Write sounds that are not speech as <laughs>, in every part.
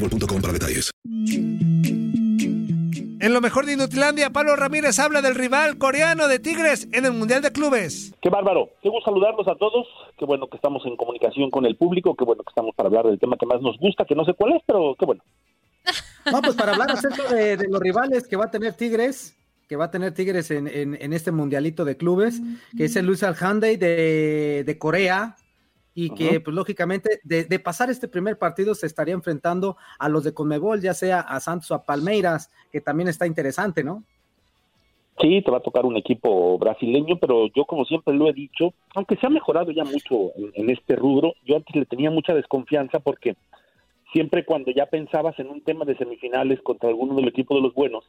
boostmobile.com para detalles. En lo mejor de Inutilandia, Pablo Ramírez habla del rival coreano de Tigres en el Mundial de Clubes. Qué bárbaro. Qué gusto saludarlos a todos. Qué bueno que estamos en comunicación con el público. Qué bueno que estamos para hablar del tema que más nos gusta, que no sé cuál es, pero qué bueno. <laughs> No, pues para hablar acerca de, de los rivales que va a tener Tigres, que va a tener Tigres en, en- en este mundialito de clubes, que es el Luis Alhandey de, de Corea, y que, Ajá. pues lógicamente, de, de pasar este primer partido se estaría enfrentando a los de Conmebol, ya sea a Santos o a Palmeiras, que también está interesante, ¿no? Sí, te va a tocar un equipo brasileño, pero yo como siempre lo he dicho, aunque se ha mejorado ya mucho en, en este rubro, yo antes le tenía mucha desconfianza porque siempre cuando ya pensabas en un tema de semifinales contra alguno del equipo de los buenos,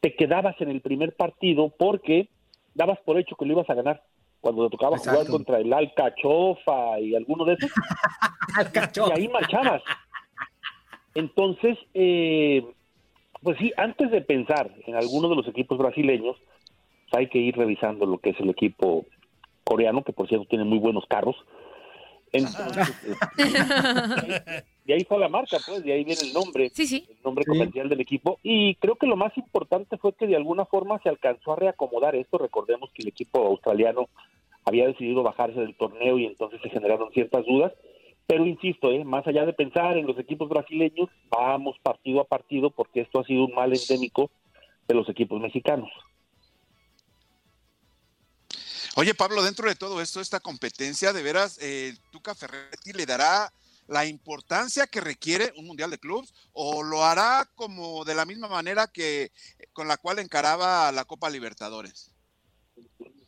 te quedabas en el primer partido porque dabas por hecho que lo ibas a ganar. Cuando te tocaba jugar contra el Alcachofa y alguno de esos, <laughs> y ahí marchabas. Entonces, eh, pues sí, antes de pensar en alguno de los equipos brasileños, pues hay que ir revisando lo que es el equipo coreano, que por cierto tiene muy buenos carros. <laughs> Entonces, eh, <laughs> de ahí fue la marca, pues, de ahí viene el nombre, el nombre comercial del equipo. Y creo que lo más importante fue que de alguna forma se alcanzó a reacomodar esto. Recordemos que el equipo australiano había decidido bajarse del torneo y entonces se generaron ciertas dudas. Pero insisto, ¿eh? más allá de pensar en los equipos brasileños, vamos partido a partido porque esto ha sido un mal endémico de los equipos mexicanos. Oye, Pablo, dentro de todo esto, esta competencia, de veras, eh, Tuca Ferretti le dará la importancia que requiere un Mundial de Clubs o lo hará como de la misma manera que con la cual encaraba la Copa Libertadores?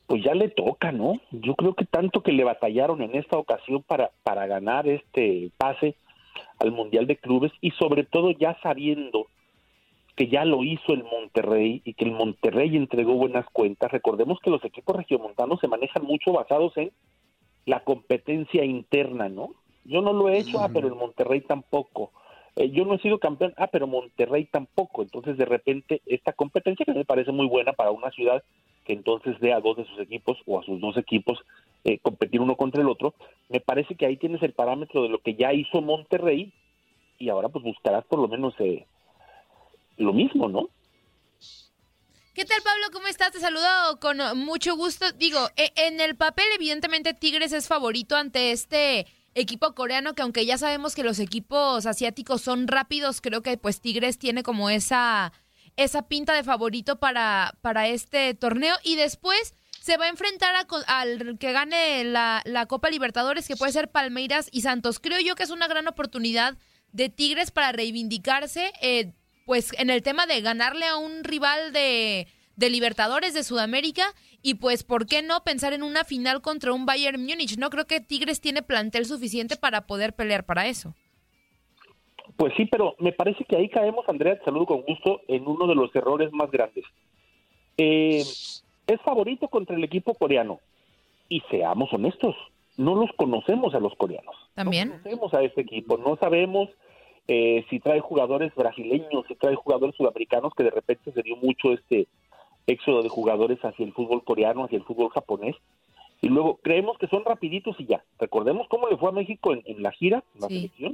Pues ya le toca, ¿no? Yo creo que tanto que le batallaron en esta ocasión para, para ganar este pase al Mundial de Clubes y sobre todo ya sabiendo que ya lo hizo el Monterrey y que el Monterrey entregó buenas cuentas. Recordemos que los equipos regiomontanos se manejan mucho basados en la competencia interna, ¿no? Yo no lo he hecho, ah, pero el Monterrey tampoco. Eh, yo no he sido campeón, ah, pero Monterrey tampoco. Entonces, de repente, esta competencia que me parece muy buena para una ciudad que entonces dé a dos de sus equipos o a sus dos equipos eh, competir uno contra el otro, me parece que ahí tienes el parámetro de lo que ya hizo Monterrey y ahora pues buscarás por lo menos eh, lo mismo, ¿no? ¿Qué tal, Pablo? ¿Cómo estás? Te saludo con mucho gusto. Digo, e- en el papel, evidentemente, Tigres es favorito ante este equipo coreano, que aunque ya sabemos que los equipos asiáticos son rápidos, creo que pues Tigres tiene como esa, esa pinta de favorito para, para este torneo. Y después se va a enfrentar a al que gane la, la Copa Libertadores, que puede ser Palmeiras y Santos. Creo yo que es una gran oportunidad de Tigres para reivindicarse, eh, pues en el tema de ganarle a un rival de, de Libertadores de Sudamérica y pues, ¿por qué no pensar en una final contra un Bayern Múnich? No creo que Tigres tiene plantel suficiente para poder pelear para eso. Pues sí, pero me parece que ahí caemos, Andrea, te saludo con gusto, en uno de los errores más grandes. Eh, es favorito contra el equipo coreano. Y seamos honestos, no los conocemos a los coreanos. También. No conocemos a este equipo, no sabemos eh, si trae jugadores brasileños, si trae jugadores sudamericanos, que de repente se dio mucho este éxodo de jugadores hacia el fútbol coreano, hacia el fútbol japonés. Y luego creemos que son rapiditos y ya. Recordemos cómo le fue a México en, en la gira, en la Sí. selección,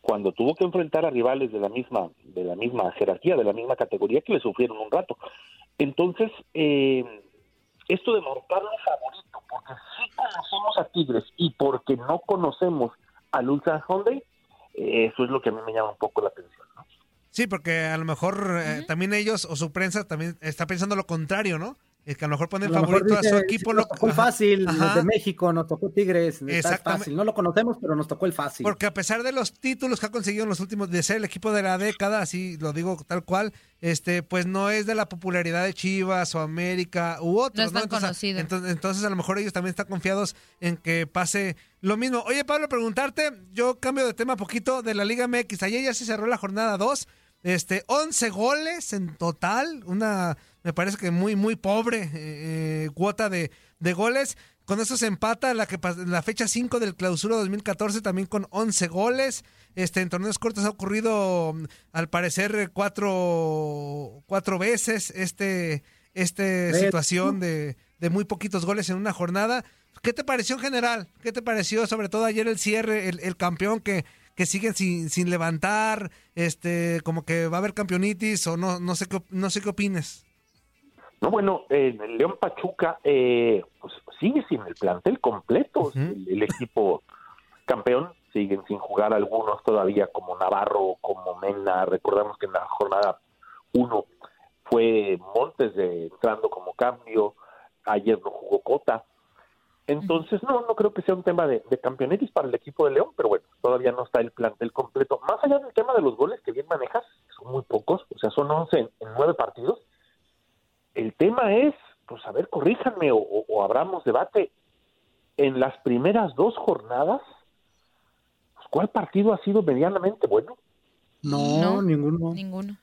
cuando tuvo que enfrentar a rivales de la misma de la misma jerarquía, de la misma categoría que le sufrieron un rato. Entonces, eh, esto de marcarlo favorito, porque sí conocemos a Tigres y porque no conocemos al Ultra Hyundai, eh, eso es lo que a mí me llama un poco la atención. Sí, porque a lo mejor eh, también ellos o su prensa también está pensando lo contrario, ¿no? Es que a lo mejor ponen A lo mejor favorito a su equipo. "Sí, lo- Nos tocó el fácil, los ajá. de México, nos tocó Tigres, está fácil. No lo conocemos, pero nos tocó el fácil. Porque a pesar de los títulos que ha conseguido en los últimos, de ser el equipo de la década, así lo digo tal cual, este, pues no es de la popularidad de Chivas o América u otros, No es tan Entonces, conocido. Entonces, entonces, a lo mejor ellos también están confiados en que pase lo mismo. Oye, Pablo, preguntarte, yo cambio de tema poquito de la Liga MX. Ayer ya se cerró la jornada 2. Este, 11 goles en total, una, me parece que muy, muy pobre eh, eh, cuota de, de goles. Con eso se empata la, que, la fecha 5 del clausura 2014 también con 11 goles. Este, en torneos cortos ha ocurrido, al parecer, cuatro, cuatro veces este, este situación de, de muy poquitos goles en una jornada. ¿Qué te pareció en general? ¿Qué te pareció sobre todo ayer el cierre, el, el campeón que, que siguen sin, sin levantar, este, como que va a haber campeonitis o no, no sé qué, no sé qué opines. No, bueno, en el León Pachuca, eh, pues sigue sin el plantel completo. el, el equipo campeón siguen sin jugar algunos todavía, como Navarro, como Mena. Recordamos que en la jornada 1 fue Montes de, entrando como cambio. Ayer no jugó Cota. Entonces, no, no creo que sea un tema de, de campeonetis para el equipo de León, pero bueno, todavía no está el plantel completo. Más allá del tema de los goles que bien manejas, son muy pocos, o sea, son 11 en, en 9 partidos. El tema es, pues a ver, corríjanme o, o- o abramos debate. En las primeras dos jornadas, pues, ¿cuál partido ha sido medianamente bueno? No, No. ninguno. Ninguno.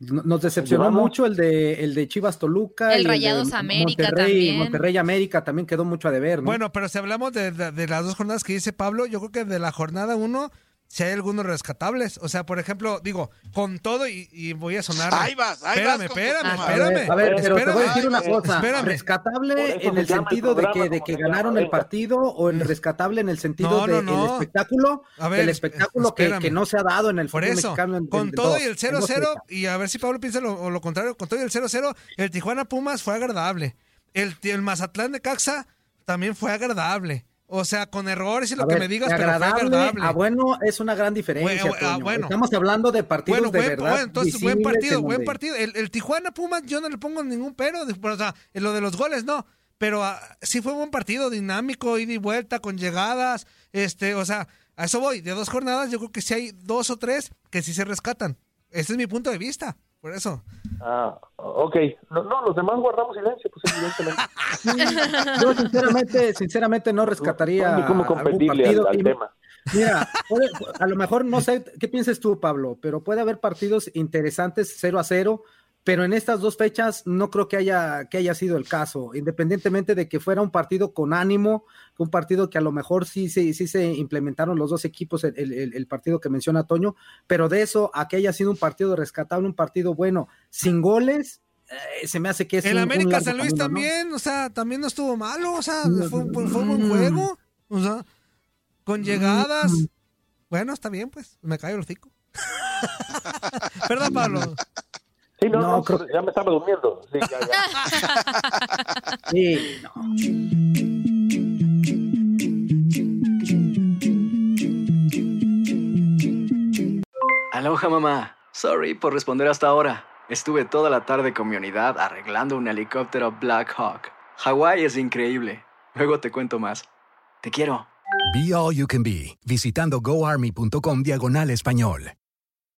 No- Nos decepcionó Llevamos- mucho el de el de Chivas Toluca. El y Rayados América Monterrey, también. Monterrey América también quedó mucho a deber, ¿no? Bueno, pero si hablamos de, de- de las dos jornadas que dice Pablo, yo creo que de la jornada uno, si hay algunos rescatables. O sea, por ejemplo, digo, con todo y, y voy a sonar. Ahí vas, ahí espérame, vas espérame, espérame. ver, a ver, pero te voy a espérame. decir una cosa. espérame. Rescatable en el el sentido de que, de que ganaron el partido o en rescatable en el sentido No, no, del no. espectáculo, A ver, el espectáculo que, espérame. que no se ha dado en el Por eso, mexicano. en- con en todo dos, y el en dos 0-0, fechas. y a ver si Pablo piensa lo, o lo contrario, con todo y el 0-0, el Tijuana Pumas fue agradable. El, el Mazatlán de Caxa también fue agradable. O sea, con errores y lo A que ver, me digas, pero fue agradable agradable. a bueno es una gran diferencia. Bueno, ah, Toño. bueno. Estamos hablando de partidos Bueno, de buen, verdad. bueno, entonces buen partido, en buen partido. El, el Tijuana Pumas yo no le pongo ningún pero, o sea, en lo de los goles no, pero ah, sí fue buen partido, dinámico, ida y vuelta, con llegadas, este, o sea, a eso voy, de dos jornadas yo creo que sí hay dos o tres que sí se rescatan. Ese es mi punto de vista, por eso. Ah, ok. No, no, los demás guardamos silencio, pues evidentemente. <laughs> Yo sinceramente, sinceramente no rescataría cómo algún competirle partido. al, al Y- tema. Mira, puede- a lo mejor no sé qué piensas tú, Pablo, pero puede haber partidos interesantes 0 a 0, pero en estas dos fechas no creo que haya, que haya sido el caso, independientemente de que fuera un partido con ánimo, un partido que a lo mejor sí, sí, sí se implementaron los dos equipos, el, el- el partido que menciona Toño, pero de eso a que haya sido un partido rescatable, un partido bueno, sin goles, eh, se me hace que es el un- América San Luis camino, ¿no? también, o sea, también no estuvo malo, o sea, No, fue, fue- no, fue un buen juego, o sea, con llegadas. Bueno, está bien, pues, me cayó el hocico. <laughs> ¿Verdad, Pablo? Sí, no, No, no, creo- ya me estaba durmiendo. Sí, ya, ya. <laughs> Sí, no. Aloha mamá. Sorry por responder hasta ahora. Estuve toda la tarde con mi unidad arreglando un helicóptero Black Hawk. Hawái es increíble. Luego te cuento más. Te quiero. Be All You Can Be, visitando goarmy.com diagonal español.